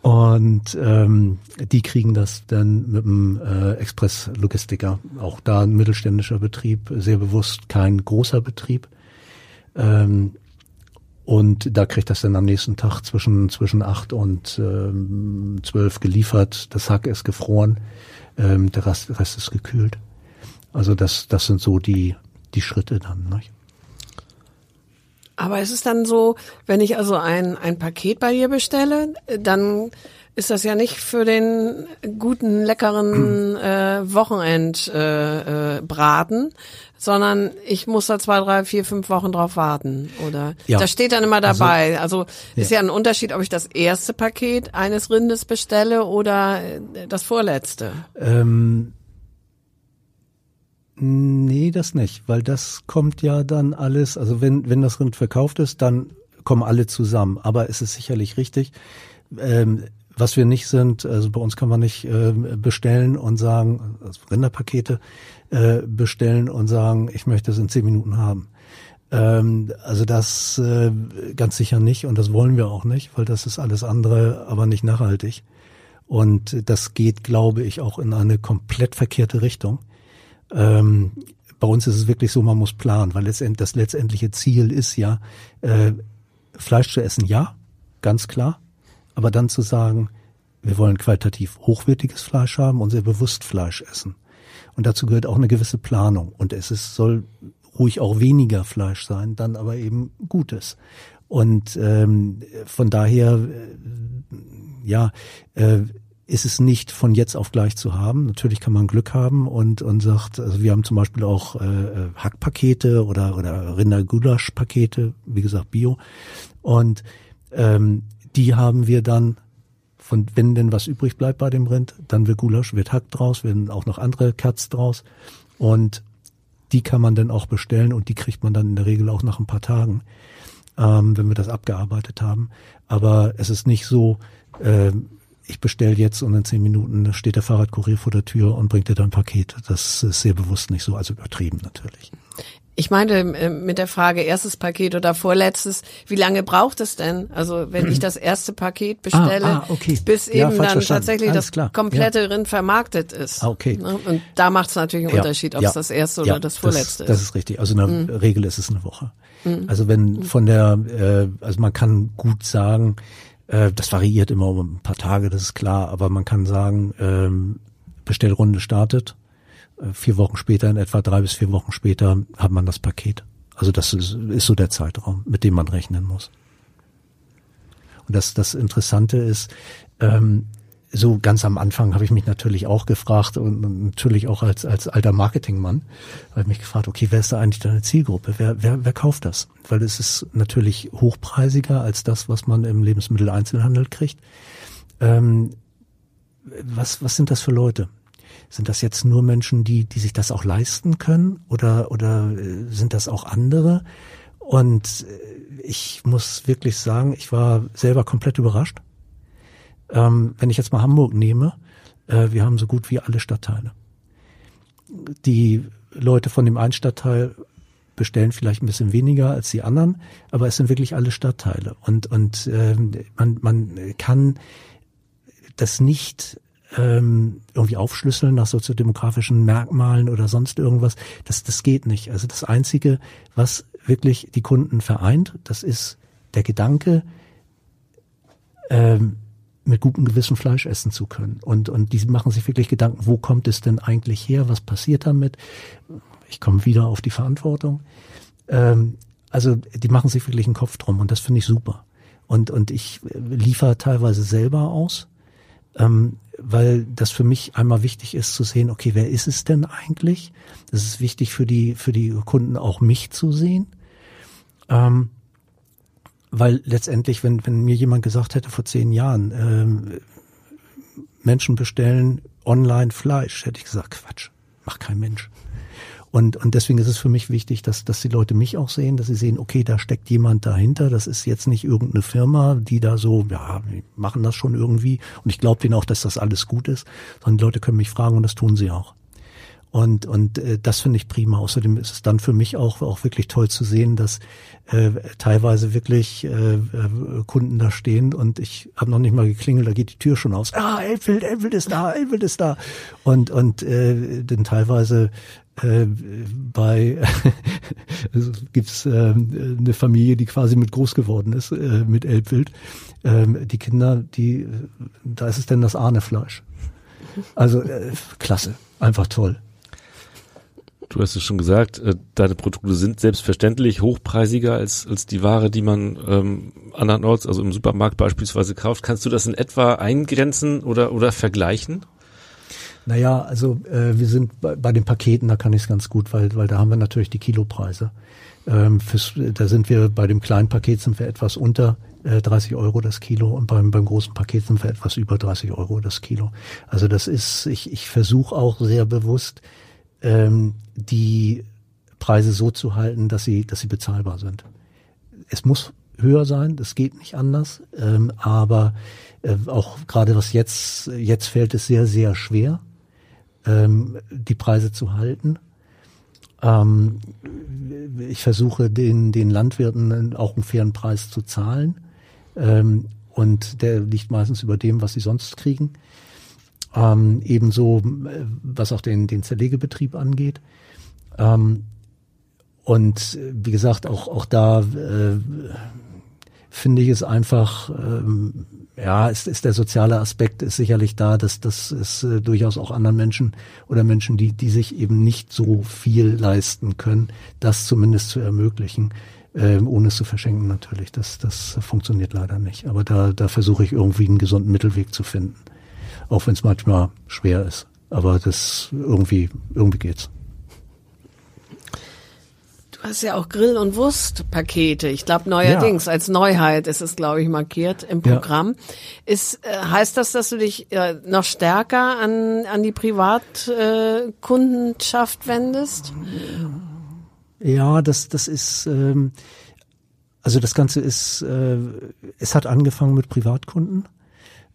Und ähm, die kriegen das dann mit dem äh, Express-Logistiker. Auch da ein mittelständischer Betrieb, sehr bewusst kein großer Betrieb. Ähm, und da kriegt das dann am nächsten Tag zwischen zwischen acht und ähm, zwölf geliefert. Das Hack ist gefroren ähm, der Rest, Rest ist gekühlt. Also das, das sind so die, die Schritte dann. Ne? Aber ist es dann so, wenn ich also ein, ein Paket bei dir bestelle, dann ist das ja nicht für den guten, leckeren äh, Wochenendbraten, äh, äh, sondern ich muss da zwei, drei, vier, fünf Wochen drauf warten. Oder ja. das steht dann immer also, dabei. Also, also ist ja. ja ein Unterschied, ob ich das erste Paket eines Rindes bestelle oder äh, das vorletzte. Ähm, nee, das nicht, weil das kommt ja dann alles, also wenn, wenn das Rind verkauft ist, dann kommen alle zusammen. Aber es ist sicherlich richtig. Ähm, was wir nicht sind, also bei uns kann man nicht äh, bestellen und sagen, also Rinderpakete, äh, bestellen und sagen, ich möchte es in zehn Minuten haben. Ähm, also das äh, ganz sicher nicht und das wollen wir auch nicht, weil das ist alles andere, aber nicht nachhaltig. Und das geht, glaube ich, auch in eine komplett verkehrte Richtung. Ähm, bei uns ist es wirklich so, man muss planen, weil letztendlich das letztendliche Ziel ist ja, äh, Fleisch zu essen, ja, ganz klar. Aber dann zu sagen, wir wollen qualitativ hochwertiges Fleisch haben und sehr bewusst Fleisch essen. Und dazu gehört auch eine gewisse Planung. Und es ist, soll ruhig auch weniger Fleisch sein, dann aber eben Gutes. Und ähm, von daher, äh, ja, äh, ist es nicht von jetzt auf gleich zu haben. Natürlich kann man Glück haben und und sagt, also wir haben zum Beispiel auch äh, äh Hackpakete oder oder Rindergulaschpakete, wie gesagt Bio, und ähm, die haben wir dann von wenn denn was übrig bleibt bei dem Rind, dann wird Gulasch, wird Hack draus, werden auch noch andere Kerz draus und die kann man dann auch bestellen und die kriegt man dann in der Regel auch nach ein paar Tagen, ähm, wenn wir das abgearbeitet haben. Aber es ist nicht so, äh, ich bestelle jetzt und in zehn Minuten steht der Fahrradkurier vor der Tür und bringt dir dann ein Paket. Das ist sehr bewusst nicht so, also übertrieben natürlich. Ich meine äh, mit der Frage erstes Paket oder vorletztes, wie lange braucht es denn? Also wenn ich das erste Paket bestelle, ah, ah, okay. bis ja, eben dann verstanden. tatsächlich Alles das klar. komplette ja. Rind vermarktet ist. Ah, okay. Ne? Und da macht es natürlich einen ja, Unterschied, ob es das erste oder das vorletzte das, ist. Das ist richtig. Also in der Mhm. Regel ist es eine Woche. Also wenn von der, äh, also man kann gut sagen, äh, das variiert immer um ein paar Tage, das ist klar, aber man kann sagen, ähm, Bestellrunde startet, vier Wochen später, in etwa drei bis vier Wochen später, hat man das Paket. Also das ist, ist so der Zeitraum, mit dem man rechnen muss. Und das, das Interessante ist, ähm, so ganz am Anfang habe ich mich natürlich auch gefragt und natürlich auch als, als alter Marketingmann habe ich mich gefragt, okay, wer ist da eigentlich deine Zielgruppe? Wer, wer, wer kauft das? Weil es ist natürlich hochpreisiger als das, was man im Lebensmitteleinzelhandel kriegt. Ähm, was, was sind das für Leute? Sind das jetzt nur Menschen, die, die sich das auch leisten können oder, oder äh, sind das auch andere? Und äh, ich muss wirklich sagen, ich war selber komplett überrascht. Ähm, wenn ich jetzt mal Hamburg nehme, äh, wir haben so gut wie alle Stadtteile. Die Leute von dem einen Stadtteil bestellen vielleicht ein bisschen weniger als die anderen, aber es sind wirklich alle Stadtteile. Und, und ähm, man, man kann das nicht ähm, irgendwie aufschlüsseln nach soziodemografischen Merkmalen oder sonst irgendwas. Das, das geht nicht. Also das Einzige, was wirklich die Kunden vereint, das ist der Gedanke, ähm, mit gutem Gewissen Fleisch essen zu können. Und, und die machen sich wirklich Gedanken, wo kommt es denn eigentlich her? Was passiert damit? Ich komme wieder auf die Verantwortung. Ähm, also die machen sich wirklich einen Kopf drum und das finde ich super. Und, und ich liefere teilweise selber aus, ähm, weil das für mich einmal wichtig ist zu sehen, okay, wer ist es denn eigentlich? Das ist wichtig für die, für die Kunden auch mich zu sehen. Ähm, weil letztendlich, wenn, wenn mir jemand gesagt hätte vor zehn Jahren, ähm, Menschen bestellen online Fleisch, hätte ich gesagt, Quatsch, macht kein Mensch. Und, und deswegen ist es für mich wichtig, dass, dass die Leute mich auch sehen, dass sie sehen, okay, da steckt jemand dahinter. Das ist jetzt nicht irgendeine Firma, die da so, ja, wir machen das schon irgendwie. Und ich glaube denen auch, dass das alles gut ist. Sondern die Leute können mich fragen und das tun sie auch. Und, und äh, das finde ich prima. Außerdem ist es dann für mich auch, auch wirklich toll zu sehen, dass äh, teilweise wirklich äh, äh, Kunden da stehen und ich habe noch nicht mal geklingelt, da geht die Tür schon aus. Ah, Elfeld, Elfeld ist da, Elfeld ist da. Und, und äh, denn teilweise äh, bei also gibt's äh, eine Familie, die quasi mit groß geworden ist, äh, mit Elbwild. Äh, die Kinder, die, da ist es denn das Ahnefleisch. Also äh, klasse, einfach toll. Du hast es schon gesagt, äh, deine Produkte sind selbstverständlich hochpreisiger als, als die Ware, die man ähm, andernorts, also im Supermarkt beispielsweise kauft. Kannst du das in etwa eingrenzen oder, oder vergleichen? Naja, also äh, wir sind bei, bei den Paketen, da kann ich es ganz gut, weil, weil da haben wir natürlich die Kilopreise. Ähm, fürs, da sind wir bei dem kleinen Paket sind wir etwas unter äh, 30 Euro das Kilo und beim, beim großen Paket sind wir etwas über 30 Euro das Kilo. Also das ist, ich, ich versuche auch sehr bewusst, ähm, die Preise so zu halten, dass sie, dass sie bezahlbar sind. Es muss höher sein, das geht nicht anders, ähm, aber äh, auch gerade was jetzt, jetzt fällt es sehr, sehr schwer, ähm, die Preise zu halten. Ähm, ich versuche den, den Landwirten auch einen fairen Preis zu zahlen. Ähm, und der liegt meistens über dem, was sie sonst kriegen. Ähm, ebenso, äh, was auch den, den Zerlegebetrieb angeht. Ähm, und äh, wie gesagt, auch, auch da äh, finde ich es einfach, ähm, ja, ist, ist der soziale Aspekt ist sicherlich da, dass das ist äh, durchaus auch anderen Menschen oder Menschen, die, die sich eben nicht so viel leisten können, das zumindest zu ermöglichen, äh, ohne es zu verschenken natürlich. Das, das funktioniert leider nicht. Aber da, da versuche ich irgendwie einen gesunden Mittelweg zu finden. Auch wenn es manchmal schwer ist. Aber das irgendwie, irgendwie geht's. Hast ja auch Grill- und Wurstpakete. Ich glaube neuerdings ja. als Neuheit ist es, glaube ich, markiert im Programm. Ja. Ist, äh, heißt das, dass du dich äh, noch stärker an, an die Privatkundenschaft äh, wendest? Ja, das, das ist, ähm, also das Ganze ist, äh, es hat angefangen mit Privatkunden.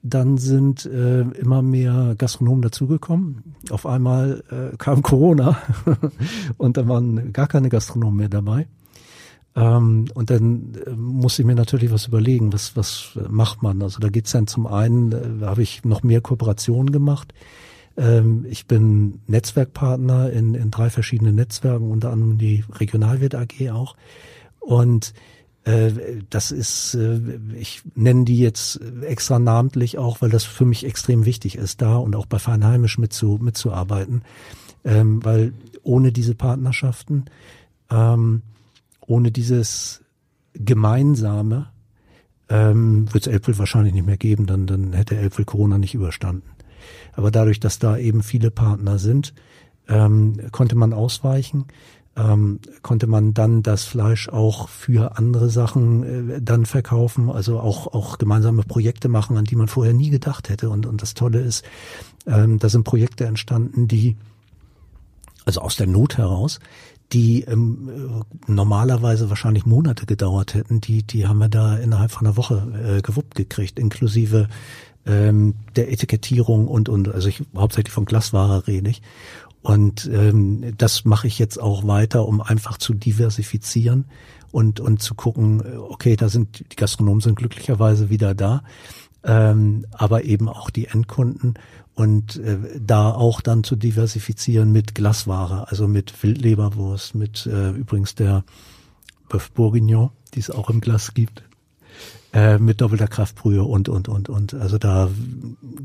Dann sind äh, immer mehr Gastronomen dazugekommen. Auf einmal äh, kam Corona und da waren gar keine Gastronomen mehr dabei. Ähm, und dann äh, musste ich mir natürlich was überlegen, was, was macht man. Also da geht's dann zum einen, äh, habe ich noch mehr Kooperationen gemacht. Ähm, ich bin Netzwerkpartner in, in drei verschiedenen Netzwerken, unter anderem die Regionalwirt AG auch. Und das ist, äh, ich nenne die jetzt extra namentlich auch, weil das für mich extrem wichtig ist, da und auch bei Feinheimisch mitzu, mitzuarbeiten. Ähm, weil ohne diese Partnerschaften, ähm, ohne dieses Gemeinsame, ähm, wird es Elbwild wahrscheinlich nicht mehr geben, dann, dann hätte Elbwild Corona nicht überstanden. Aber dadurch, dass da eben viele Partner sind, ähm, konnte man ausweichen ähm, konnte man dann das Fleisch auch für andere Sachen äh, dann verkaufen, also auch, auch gemeinsame Projekte machen, an die man vorher nie gedacht hätte. Und, und das Tolle ist, ähm, da sind Projekte entstanden, die, also aus der Not heraus, die ähm, normalerweise wahrscheinlich Monate gedauert hätten, die, die haben wir da innerhalb von einer Woche äh, gewuppt gekriegt, inklusive ähm, der Etikettierung und, und also ich hauptsächlich von Glasware rede ich. Und ähm, das mache ich jetzt auch weiter, um einfach zu diversifizieren und, und zu gucken, okay, da sind die Gastronomen sind glücklicherweise wieder da, ähm, aber eben auch die Endkunden und äh, da auch dann zu diversifizieren mit Glasware, also mit Wildleberwurst, mit äh, übrigens der Bœuf Bourguignon, die es auch im Glas gibt äh, mit doppelter Kraftbrühe und, und, und, und. Also da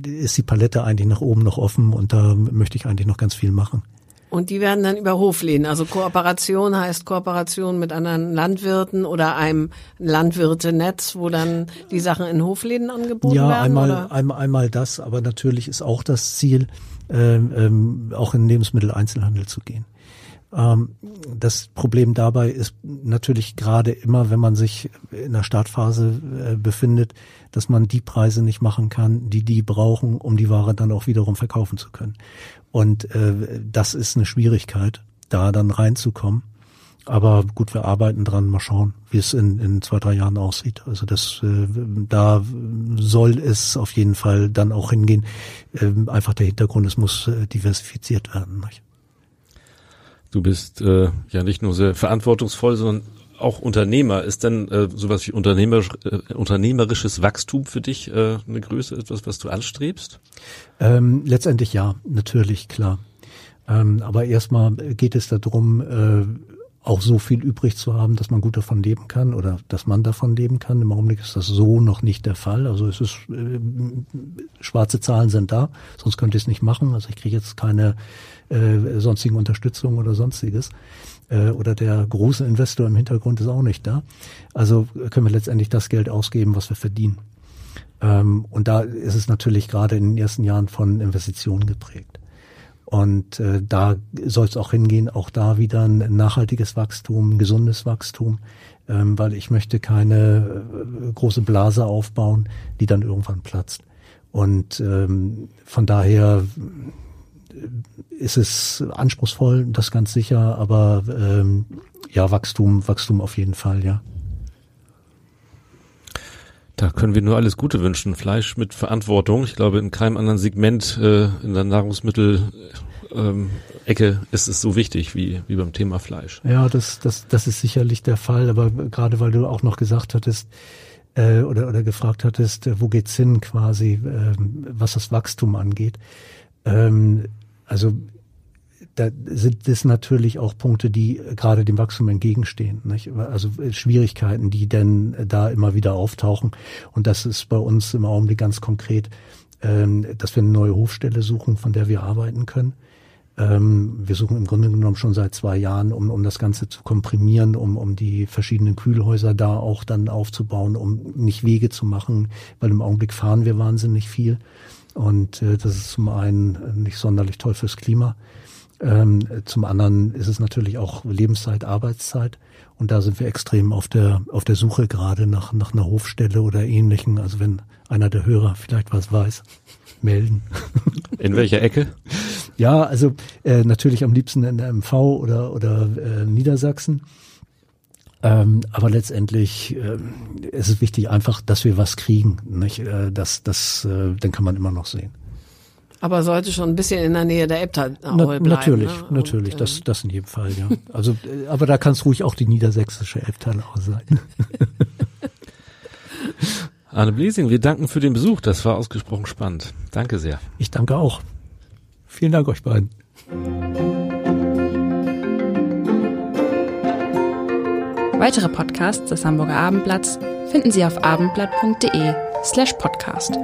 ist die Palette eigentlich nach oben noch offen und da möchte ich eigentlich noch ganz viel machen. Und die werden dann über Hofläden, also Kooperation heißt Kooperation mit anderen Landwirten oder einem Landwirtenetz, wo dann die Sachen in Hofläden angeboten ja, werden? Ja, einmal, einmal, einmal das, aber natürlich ist auch das Ziel, ähm, ähm, auch in Lebensmitteleinzelhandel zu gehen. Ähm, das Problem dabei ist natürlich gerade immer, wenn man sich in der Startphase äh, befindet, dass man die Preise nicht machen kann, die die brauchen, um die Ware dann auch wiederum verkaufen zu können. Und äh, das ist eine Schwierigkeit, da dann reinzukommen. Aber gut, wir arbeiten dran, mal schauen, wie es in, in zwei, drei Jahren aussieht. Also das, äh, da soll es auf jeden Fall dann auch hingehen. Äh, einfach der Hintergrund, es muss äh, diversifiziert werden. Nicht? Du bist äh, ja nicht nur sehr verantwortungsvoll, sondern auch Unternehmer. Ist denn äh, sowas wie unternehmerisch, äh, unternehmerisches Wachstum für dich äh, eine Größe, etwas, was du anstrebst? Ähm, letztendlich ja, natürlich, klar. Ähm, aber erstmal geht es darum, äh, auch so viel übrig zu haben, dass man gut davon leben kann oder dass man davon leben kann. Im Augenblick ist das so noch nicht der Fall. Also es ist äh, schwarze Zahlen sind da, sonst könnte ich es nicht machen. Also ich kriege jetzt keine äh, sonstigen Unterstützung oder sonstiges. Äh, oder der große Investor im Hintergrund ist auch nicht da. Also können wir letztendlich das Geld ausgeben, was wir verdienen. Ähm, und da ist es natürlich gerade in den ersten Jahren von Investitionen geprägt. Und äh, da soll es auch hingehen, auch da wieder ein nachhaltiges Wachstum, ein gesundes Wachstum, ähm, weil ich möchte keine äh, große Blase aufbauen, die dann irgendwann platzt. Und ähm, von daher äh, ist es anspruchsvoll, das ganz sicher, aber ähm, ja, Wachstum, Wachstum auf jeden Fall, ja. Da können wir nur alles Gute wünschen. Fleisch mit Verantwortung. Ich glaube, in keinem anderen Segment äh, in der Nahrungsmittel ähm, ist es so wichtig wie, wie beim Thema Fleisch. Ja, das, das, das ist sicherlich der Fall, aber gerade weil du auch noch gesagt hattest, äh, oder, oder gefragt hattest, äh, wo geht's hin quasi, äh, was das Wachstum angeht. Ähm, also da sind das natürlich auch Punkte, die gerade dem Wachstum entgegenstehen. Nicht? Also Schwierigkeiten, die denn da immer wieder auftauchen. Und das ist bei uns im Augenblick ganz konkret, ähm, dass wir eine neue Hofstelle suchen, von der wir arbeiten können. Ähm, wir suchen im Grunde genommen schon seit zwei Jahren, um, um das Ganze zu komprimieren, um, um die verschiedenen Kühlhäuser da auch dann aufzubauen, um nicht Wege zu machen, weil im Augenblick fahren wir wahnsinnig viel. Und äh, das ist zum einen nicht sonderlich toll fürs Klima. Ähm, zum anderen ist es natürlich auch Lebenszeit, Arbeitszeit. Und da sind wir extrem auf der, auf der Suche gerade nach, nach einer Hofstelle oder ähnlichen. Also wenn einer der Hörer vielleicht was weiß, melden. In welcher Ecke? Ja, also äh, natürlich am liebsten in der MV oder, oder äh, Niedersachsen. Ähm, aber letztendlich äh, ist es wichtig einfach, dass wir was kriegen. Nicht? Äh, das, das, äh, dann kann man immer noch sehen. Aber sollte schon ein bisschen in der Nähe der Ebta Na, bleiben. Natürlich, ne? natürlich, Und, das, das in jedem Fall, ja. Also, äh, aber da kann es ruhig auch die niedersächsische Ebtalau sein. Arne Bliesing, wir danken für den Besuch. Das war ausgesprochen spannend. Danke sehr. Ich danke auch. Vielen Dank euch beiden. Weitere Podcasts des Hamburger Abendblatts finden Sie auf abendblatt.de slash podcast.